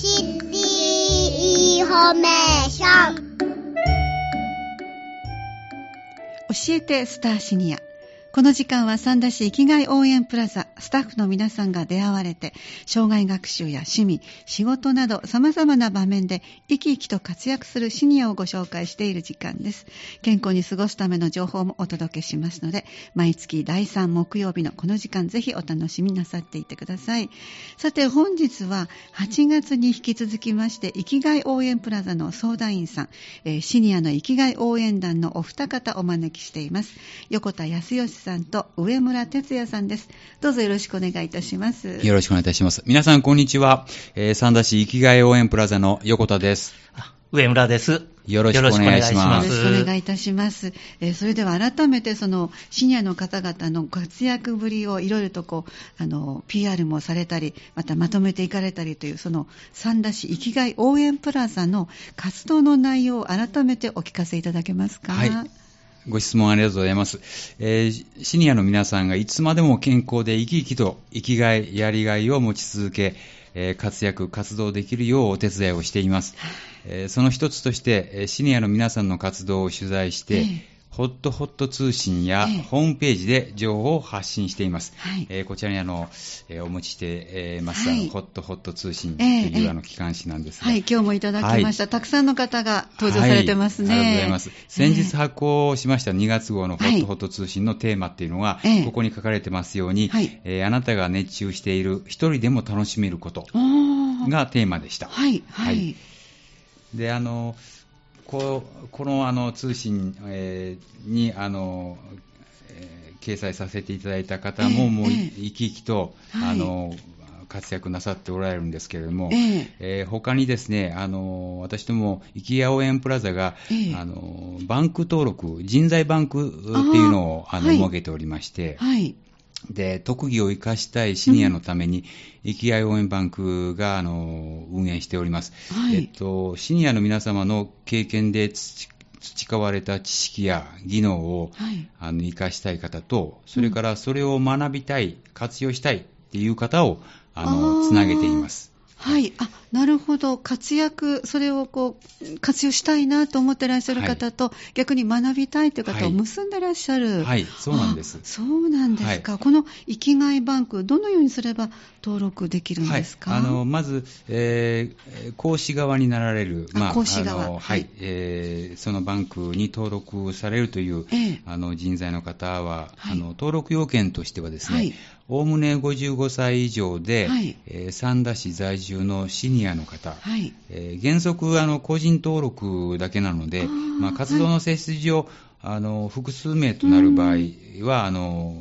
シティインフォメーション教えてスターシニア。この時間は三田市生きがい応援プラザスタッフの皆さんが出会われて生涯学習や趣味仕事など様々な場面で生き生きと活躍するシニアをご紹介している時間です。健康に過ごすための情報もお届けしますので毎月第3木曜日のこの時間ぜひお楽しみなさっていてください。さて本日は8月に引き続きまして生きがい応援プラザの相談員さん、シニアの生きがい応援団のお二方お招きしています。横田康義さんと上村哲也さんですどうぞよろしくお願いいたしますよろしくお願いいたします。皆さん、こんにちは。えー、三田市生きがい応援プラザの横田です。上村です。よろしくお願いします。よろしくお願いいたします。えーそれでは改めてそのシニアの方々の活躍ぶりをいろいろとこうあの PR もされたり、またまとめていかれたりというその三田市生きがい応援プラザの活動の内容を改めてお聞かせいただけますか？はいご質問ありがとうございます。えーシニアの皆さんがいつまでも健康で生き生きと生きがい、やりがいを持ち続け、えー活躍、活動できるようお手伝いをしています。えーその一つとして、えーシニアの皆さんの活動を取材して、ええホットホット通信やええ。ホームページで情報を発信しています。はい。えーこちらにあの、えーお持ちして、えーます、はい。ホットホット通信とええいう、ええあの機関紙なんですが、はい、今日もいただきました、たくさんの方が登場されてますね。はい、ありがとうございます。先日え発行しました2月号のホはい。ットホット通信のテーマっていうのが、ええ。ここに書かれてますように、はい。えーあなたが熱中している一人でも楽しめることがテーマでした。はい、はい。はい。で、あの、こうこのあの通信、えーに、あの、えー掲載させていただいた方も、ええもうええ。生き生きと、はい。あの、活躍なさっておられるんですけれども、ええ。えー他にですね、あの、私ども、生きや応援プラザが、ええ。あの、バンク登録、人材バンクっていうのを、あの、設けておりまして、はい。で、特技を生かしたいシニアのために、生きがい応援バンクが、あの、運営しております。はいえっと、シニアの皆様の経験で培培われた知識や技能を、はい。あの、生かしたい方と、それからそれを学びたい、活用したいっていう方を、ああの、ーつなげています。はい。あ、なるほど。活躍、それをこう、活用したいなと思ってらっしゃる方と、逆に学びたいという方をはい。結んでらっしゃる。はい、そうなんです。あ。そうなんですか。この生きがいバンク、どのようにすれば登録できるんですか、はい、あのまず、えー講師側になられる、あ講師側。ははい。い。えーそのバンクに登録されるという、ええ。あの人材の方は、はい。あの登録要件としてはですはい。ね、おおむね55歳以上で、はい。えー三田市在住のシニアの方、はい。えー原則あの個人登録だけなのでまあ、活動の性質上、あの複数名となる場合はあの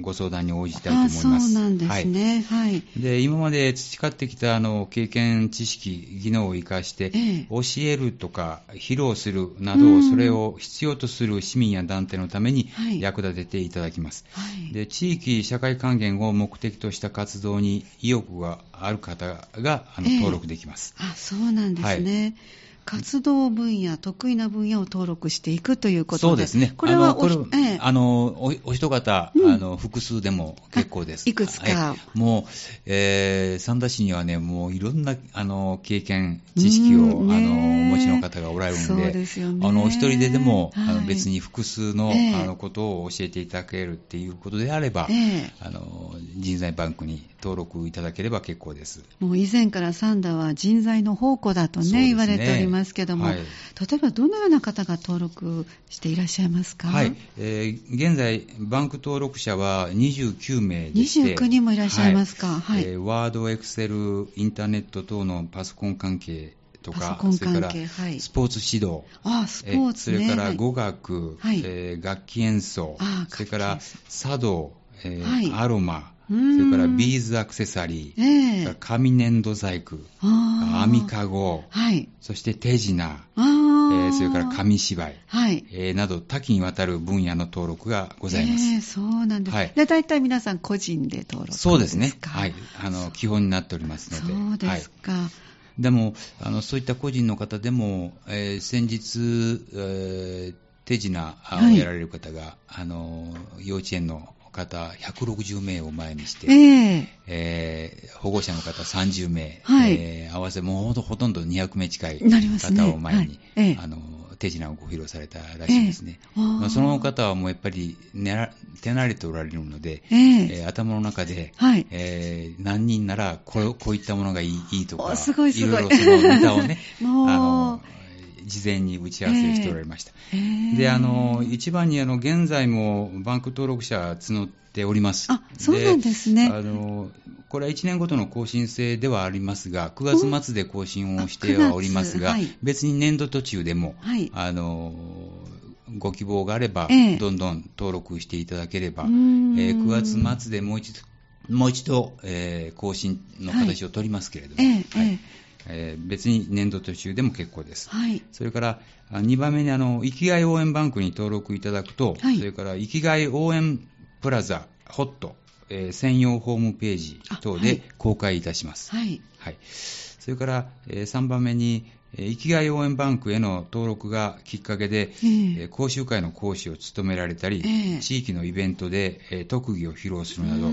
ご相談に応じたいと思いあます。そうなんですね。はい。で今まで培ってきたあの経験、知識、技能を生かして、ええ教えるとか披露するなど、うんそれを必要とする市民や団体のためにはい役立てていただきます。はい。で地域社会還元を目的とした活動に意欲がある方があのええ登録できます。あ、そうなんですね。活動分野、得意な分野を登録していくということで。そうですね。これはおあのこれええ。あのおお一方、うん。あの、複数でも結構です。あいくつか。はい。もう、えー、三田市にはね、もういろんな、あの、経験、知識を、うんねあの、お持ちの方がおられるので、でね。あの、お一人ででも、あはい。の別に複数の、ええ。あの、ことを教えていただけるっていうことであれば、ええ。あの、人材バンクに登録いただければ結構です。もう以前からサンダは人材の宝庫だとねね。言われておりますけども、はい。例えばどのような方が登録していらっしゃいますか？はい、えー現在、バンク登録者は29名でして、29人もいらっしゃいますか？はい。えーワード、エクセル、インターネット等のパソコン関係とか、パソコンそれから関係はい。スポーツ指導、あスポーツね。えーそれからはい。語学、はい。えー楽器演奏あ、それから茶道、えーはい。アロマ、うそん。れからビーズアクセサリー、ええ。それから紙粘土細工、網かご、はい。そして手品、あえーーそれから紙芝居、はい。えーなど多岐にわたる分野の登録がございます。ええそうなんです、はい。で大体皆さん個人で登録ですか？そうですね。はい。あの、基本になっておりますので。そうですか、はい。でも、あの、そういった個人の方でも、えー先日、えー手品をはい。やられる方が、あの、幼稚園の方160名を前にして、ええ。えー保護者の方30名、はい。えー合わせもうほとほとんど200名近い方を前に、はい。ええ。あの手品をご披露されたらしいですね。えー。まあその方はもうやっぱり手慣れておられるので、ええ。えー頭の中で、はい。えー何人ならこうこういったものがいいとか、おすごいろいろそのネタをね、あの事前に打ち合わせをしておられました。ええで、あの、一番に、あの、現在もバンク登録者募っております。あそうなんですね。あの、これは1年ごとの更新制ではありますが、9月末で更新をしてはおりますが、あ9月はい。別に年度途中でも、はい。あの、ご希望があれば、ええ。どんどん登録していただければ、えー9月末でもう一度、もう一度、えー更新の形を取りますけれども、ええはい。えええー別に年度途中でも結構です。はい。それから、2番目にあの、生きがい応援バンクに登録いただくと、はい。それから、生きがい応援プラザ、ホット、えー専用ホームページ等で公開いたします。はい。はい。それから、え3番目に、えー生きがい応援バンクへの登録がきっかけで、ええ。えー講習会の講師を務められたり、ええ。地域のイベントで、えー特技を披露するなど、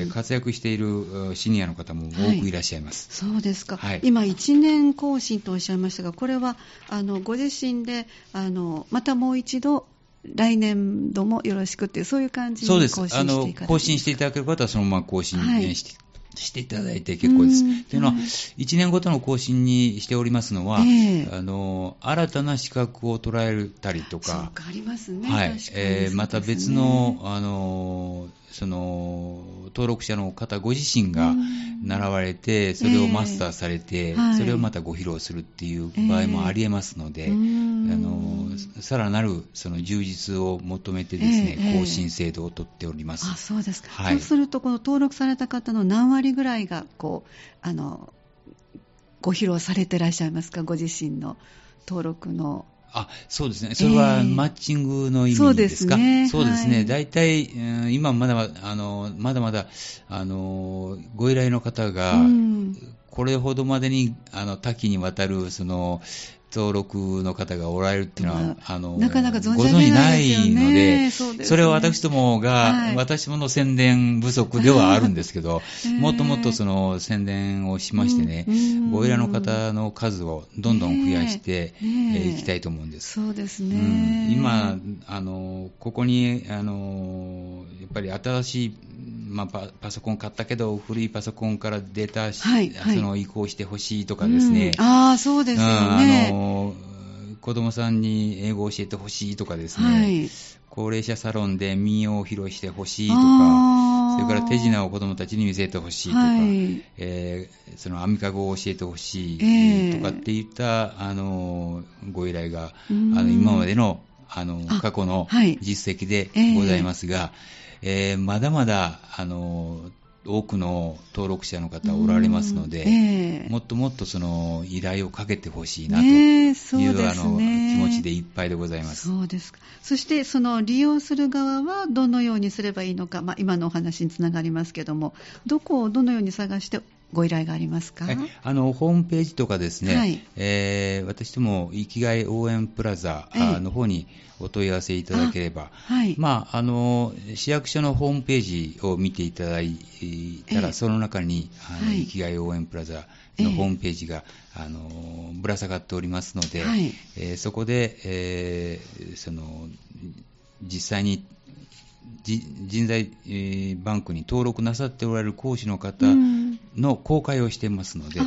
えー活躍しているうシニアの方も多くいらっしゃいます。そうですか、はい。今、1年更新とおっしゃいましたが、これはあのご自身であのまたもう一度、来年度もよろしくっていう、そういう感じにそうです。更新してあのいか、更新していただける方はそのまま更新、はい。えーしてしていただいて結構です。うん。というのは、はい1年ごとの更新にしておりますのは、ええ。あの、新たな資格を捉えたりとか、そうか、ありますね、はい。えーまた別の、あのその登録者の方ご自身がうん。習われて、それをマスターされて、それをまたご披露するっていう場合もありえますので、あのさらなるその充実を求めてですね、ええ。更新制度を取っております。あそうですか、はい。そうすると、この登録された方の何割ぐらいがこうあのご披露されてらっしゃいますか、ご自身の登録の。あ、そうですね。それはええ。マッチングの意味ですすかね。そうですね。はい。大体、うん今まだまだ、あの、まだまだ、あの、ご依頼の方が、うん。これほどまでに、あの、多岐にわたる、その、登録の方がおられるっていうのは、まあの、なかなか存じご上げ存じないので、そね。それは私どもが、はい。私どもの宣伝不足ではあるんですけど、ええもっともっとその宣伝をしましてね、ご依頼の方の数をどんどん増やしてい、ねえ。えーきたいと思うんです。そうですうね。ん。今、あの、ここに、あの、やっぱり新しい、まあ、パパソコン買ったけど、古いパソコンからデータし、はいはい。その移行してほしいとかですね。うん。ああ、そうですようんあね。の、子供さんに英語を教えてほしいとかですね。はい。高齢者サロンで民謡を披露してほしいとか、それから手品を子供たちに見せてほしいとか、はい。えーその編みかごを教えてほしいええとかっていった、あのご依頼が、うん。あの今までのあのあ過去のはい。実績でええ。ございますが、えーまだまだあの多くの登録者の方おられますので、うんええもっともっとその依頼をかけてほしいなという,、そうですあのね気持ちでいっぱいでございます。そうですか。そして、その利用する側はどのようにすればいいのか、まあ、今のお話につながりますけども、どこをどのように探してご依頼がありますか？はいあのホームページとかですね、はい。えー私ども生きがい応援プラザの方にお問い合わせいただければ、はい。まあ、あの市役所のホームページを見ていただいたら、ええ。その中にあの、はい。生きがい応援プラザええ。のホームページが、あのぶら下がっておりますので、はい。えーそこで、えーその実際にじ人材、えーバンクに登録なさっておられる講師の方うんの公開をしていますので、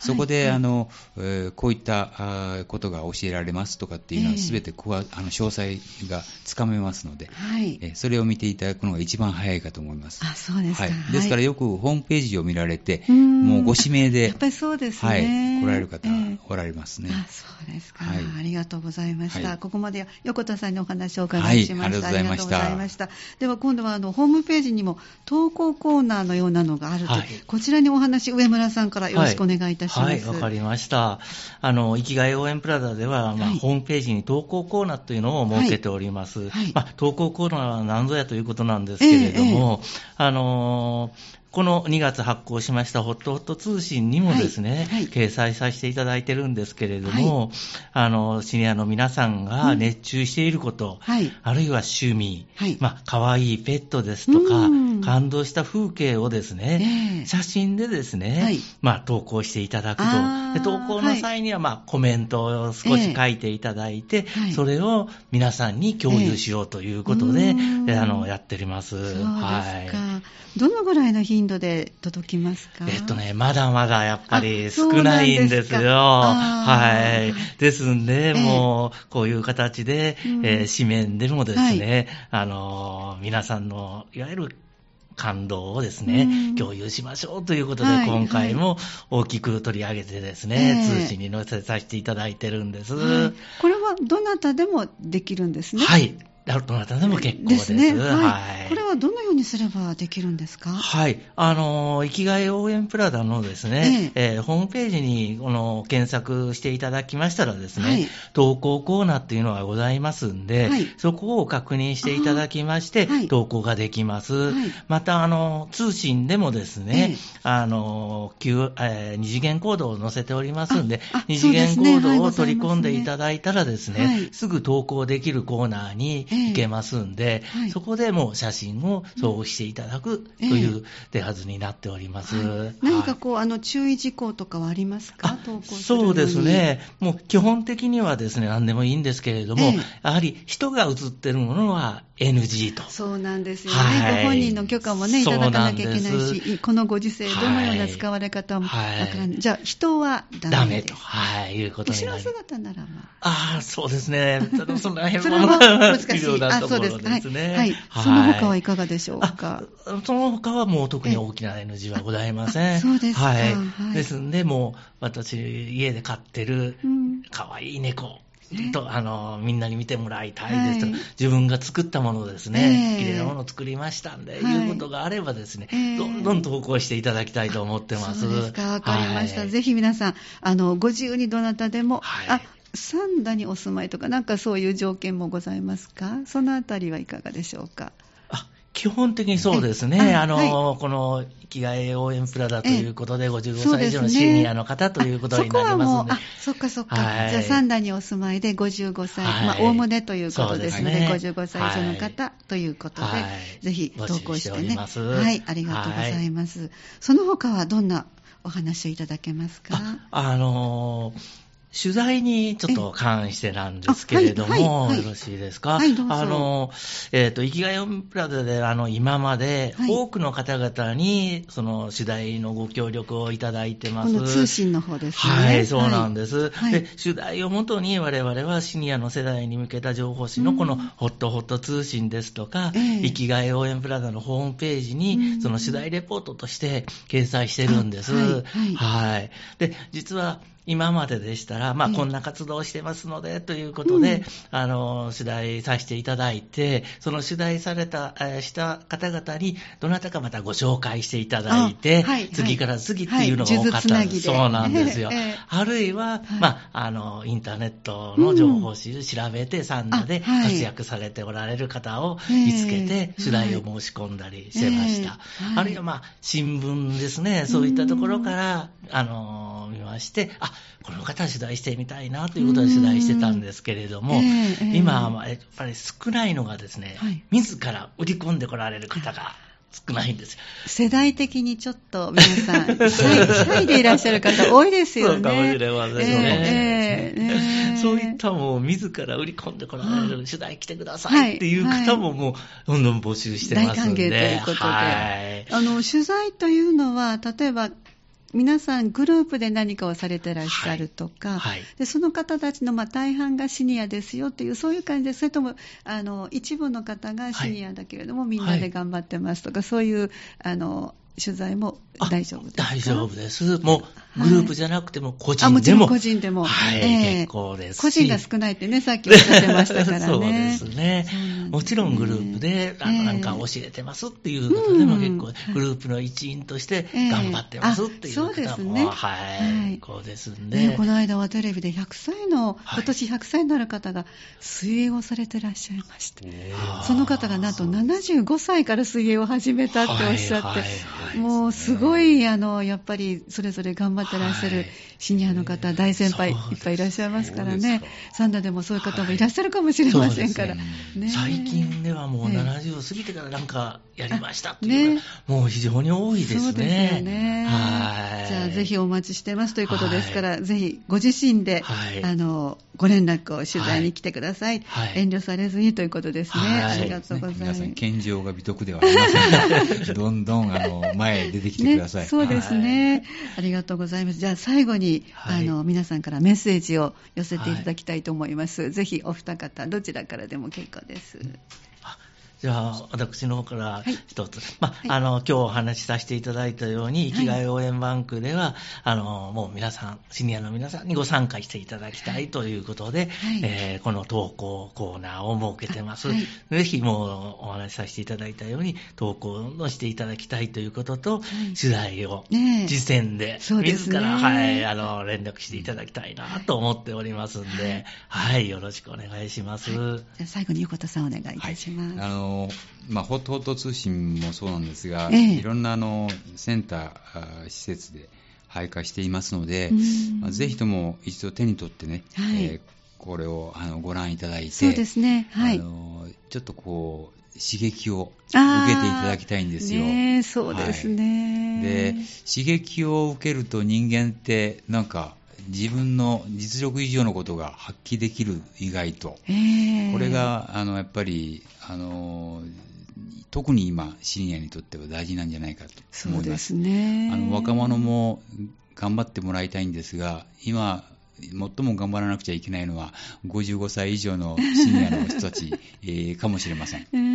そこで、はいあのえーこういったことが教えられますとかっていうのは、ええ。すべてここはあの詳細がつかめますので、はい。えーそれを見ていただくのが一番早いかと思います。あ、そうですか。はい、ですからよくホームページを見られて、うん。もうご指名でやっぱりそうですね。はい、来られる方ええ。おられますね。あそうですか、はい。ありがとうございました、はい。ここまで横田さんにお話をお伺いしました、はいありがとうございました。では今度はあのホームページにも投稿コーナーのようなのがあると、はい。こちらにお話上村さんからよろしくお願いいたしします。はい、わかりました。あの、生きがい応援プラザでは、まあ、はいホームページに投稿コーナーというのを設けております。はい。まあ、投稿コーナーは何ぞやということなんですけれども、あのーこの2月発行しましたホットホット通信にもですね、はいはい。掲載させていただいてるんですけれども、あの、シニアの皆さんが熱中していること、はい。あるいは趣味、はい。まあ、可愛いペットですとかうん、感動した風景をですね、ええ。写真でですね、はい。まあ、投稿していただくと。投稿の際には、まあ、コメントを少し書いていただいて、はい。それを皆さんに共有しようということで、あの、やっております。そうですか。はい。どのぐらいの頻度で届きますか？えっとね、まだまだやっぱりあ少ないんですよ。はい。ですんで、ええ。もう、こういう形で、うん。えー紙面でもですね、あのー、皆さんの、いわゆる、感動をですね、うん共有しましょうということで、はい今回も大きく取り上げてですね、ええ通知に載せさせていただいてるんです。はいこれはどなたでもできるんですね。はい。どなたでも結構です。ね。ははい。い。これはどのようにすればできるんですか？はい。あの、生きがい応援プラザのですね、えーホームページに、この、検索していただきましたらですね、はい投稿コーナーっていうのがございますんで、はいそこを確認していただきまして、投稿ができます。はいまた、あの、通信でもですね、ええあの、Q えー二次元コードを載せておりますんで二次元コードを取り込んでいただいたらですね、はいすぐ投稿できるコーナーに行けますんで、はい。そこでもう写真を送付していただくという手はずになっております。はい。何かはいこう、あの、注意事項とかはありますか？そうです。ね。もう基本的にはですね、何でもいいんですけれども、ええ。やはり人が写ってるものは NG と。そうなんですよね。はいご本人の許可もね、いただかなきゃいけないし、このご時世、どのような使われ方もわはいからない。じゃあ、人はダメダメと、はい、いうことに後ろなります。姿ならまあ。ああ、そうですね。そのその辺それも難しい。あ、そうです。はい。はい。その他はいかがでしょうか？あその他はもう特に大きな NG はございません。あそうですかはい。はいですんで、もう私、家で飼ってるうん可愛い猫。と、あの、みんなに見てもらいたいですと。か、はい。自分が作ったものですね、ええ。綺麗なものを作りましたんで、はい。いうことがあればですね、ええ。どんどん投稿していただきたいと思ってます。そうですか。わかりました。はい。ぜひ皆さん、あの、ご自由にどなたでも、はい。あ、三田にお住まいとか、なんかそういう条件もございますか？そのあたりはいかがでしょうか？あ基本的にそうですえね。ああの、はこの、生きがい応援プラザということで、55そうですね。歳以上のシニアの方ということになりあそこはもう、ますのであ、、そっかそっか。はい。じゃあ、三田にお住まいで55歳、はいまあ、おおむねということですので、ですね。55歳以上の方ということで、はい。ぜひ投稿してね。はい、ありがとうございます。その他はどんなお話をいただけますか？あ、あのー取材にちょっと関してなんですけれども、あはいはいはい。よろしいですか、あのーえっ、と、生きがいオンプラザで、あの、今まではい。多くの方々に、その、取材のご協力をいただいてます。この通信の方ですね。はい、そうなんです。はいで、取材をもとに我々はシニアの世代に向けた情報誌のこのホットホット通信ですとか、ええ。生きがい応援プラザのホームページうにん、その取材レポートとして掲載してるんです。はい。はい。で、実は、今まででしたら、まあ、ええこんな活動をしてますので、ということで、うん。あの、取材させていただいて、その取材された、えーした方々に、どなたかまたご紹介していただいて、あはい次から次っていうのがはい多かったんです。数珠つなぎで。そうなんですよ。ええええ。あるいは、はい。まあ、あの、インターネットの情報誌で調べて、サンダで活躍されておられる方をええ見つけて、取材を申し込んだりしてました。あるいは、まあ、新聞ですね、そういったところから、あの、見まして、あ、この方取材してみたいなということで取材してたんですけれども、ええええ今はやっぱり少ないのがですね、はい自ら売り込んでこられる方が少ないんですよ。世代的にちょっと皆さん、シャでいらっしゃる方多いですよね。そうかもしれませんね。ええええそういったもう自ら売り込んでこられる取材来てくださはいいっていう方ももうどんどん募集してますんで。大歓迎ということではい。あの、取材というのは、例えば、皆さんグループで何かをされてらっしゃるとか、はい。でその方たちのまあ大半がシニアですよっていう、そういう感じで、それともあの一部の方がシニアだけれども、みんなで頑張ってますとか、そういうあの取材も大丈夫ですか？大丈夫です。もう、はいグループじゃなくても個あ、人でも。もちろん個人でも。はい、ええ。結構です。し。個人が少ないってね、さっきおっしゃってましたからね。そうですね。もちろんグループで、あええ。のなんか教えてますっていう方でもうん結構、グループの一員として頑張ってますっていうええあそうで方も、すね。ははい。い、こうですんね、で。この間はテレビで100歳の、はい。今年100歳になる方が水泳をされてらっしゃいました。あーその方がなんと75歳から水泳を始めたっておっしゃって、はいはいはい。もうすごい、あの、やっぱりそれぞれ頑張ってらっしゃるはいシニアの方、大先輩いっぱいいらっしゃいますからね。サンダでもそういう方もいらっしゃるかもしれませんから。そうですね最近ではもうええ70を過ぎてからなんかやりましたっていうねか、もう非常に多いですね。そうですよね。はい。じゃあぜひお待ちしてますということですから、ぜひご自身で、はいあのご連絡を取材に来てください。はい遠慮されずにということですね。はいありがとうございます。皆さん、健常が美徳ではありません どんどん、あの、前へ出てきてください。ね、そうですね、ありがとうございます。じゃあ最後に、はいあの皆さんからメッセージを寄せていただきたいと思います。ぜひお二方どちらからでも結構です。あじゃあ、私の方からい。一つ。まあ、はい。あの、今日お話しさせていただいたように、生きがい応援バンクでは、あの、もう皆さん、シニアの皆さんにご参加していただきたいということで、はい。えーこの投稿コーナーを設けてます。はい。ぜひもうお話しさせていただいたように、投稿をしていただきたいということと、い。取材をねえ。実践で、自ら、はい、あの、連絡していただきたいなと思っておりますんで、はい、よろしくお願いします。じゃあ最後に横田さんお願いいたします。まあ、ホットホット通信もそうなんですが、ええいろんなあのセンター、あ施設で配下していますのでうん、まあぜひとも一度手に取ってね、はいえーこれをあのご覧いただいて、そうですね。はい。あのちょっとこう、刺激を受けていただきたいんですよ。ねえそうですね。で、刺激を受けると人間って、なんか、自分の実力以上のことが発揮できる、意外と。ええこれが、あの、やっぱり、あの、特に今、シニアにとっては大事なんじゃないかと思います。すね。あの、若者も頑張ってもらいたいんですが、今、最も頑張らなくちゃいけないのは、55歳以上のシニアの人たち、えーかもしれません。えーはい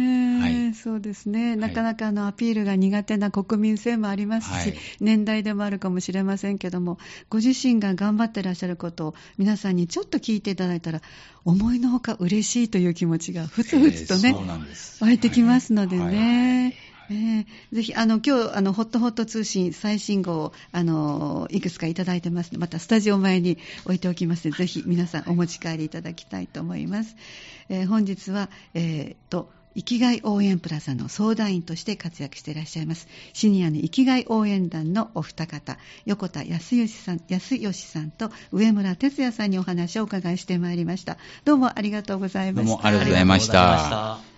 そうですね、なかなかあのアピールが苦手な国民性もありますし、はい年代でもあるかもしれませんけども、ご自身が頑張ってらっしゃることを皆さんにちょっと聞いていただいたら、思いのほか嬉しいという気持ちがふつふつとね。湧いてきますのではいね。えーぜひ、あの、今日、あの、ホットホット通信最新号を、あの、いくつかいただいてますので、またスタジオ前に置いておきますので、ぜひ皆さんお持ち帰りいただきたいと思います。えー本日は、えーと、生きがい応援プラザの相談員として活躍していらっしゃいます、シニアの生きがい応援団のお二方、横田康義さん、康義さんと上村哲也さんにお話をお伺いしてまいりました。どうもありがとうございました。どうもありがとうございましたありがとうございました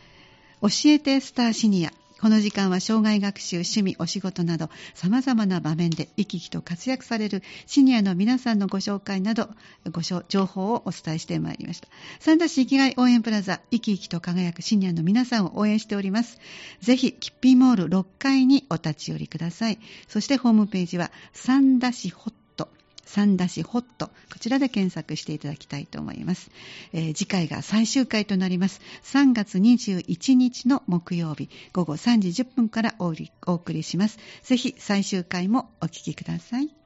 教えてスターシニア。この時間は障害学習、趣味、お仕事など様々な場面で生き生きと活躍されるシニアの皆さんのご紹介などご情報をお伝えしてまいりました。三田市生きがい応援プラザ、生き生きと輝くシニアの皆さんを応援しております。ぜひ、キッピーモール6階にお立ち寄りください。そしてホームページは三田市ホット三田市ホット、こちらで検索していただきたいと思います。えー次回が最終回となります。3月21日の木曜日、午後3時10分からお送りお送りします。ぜひ最終回もお聞きください。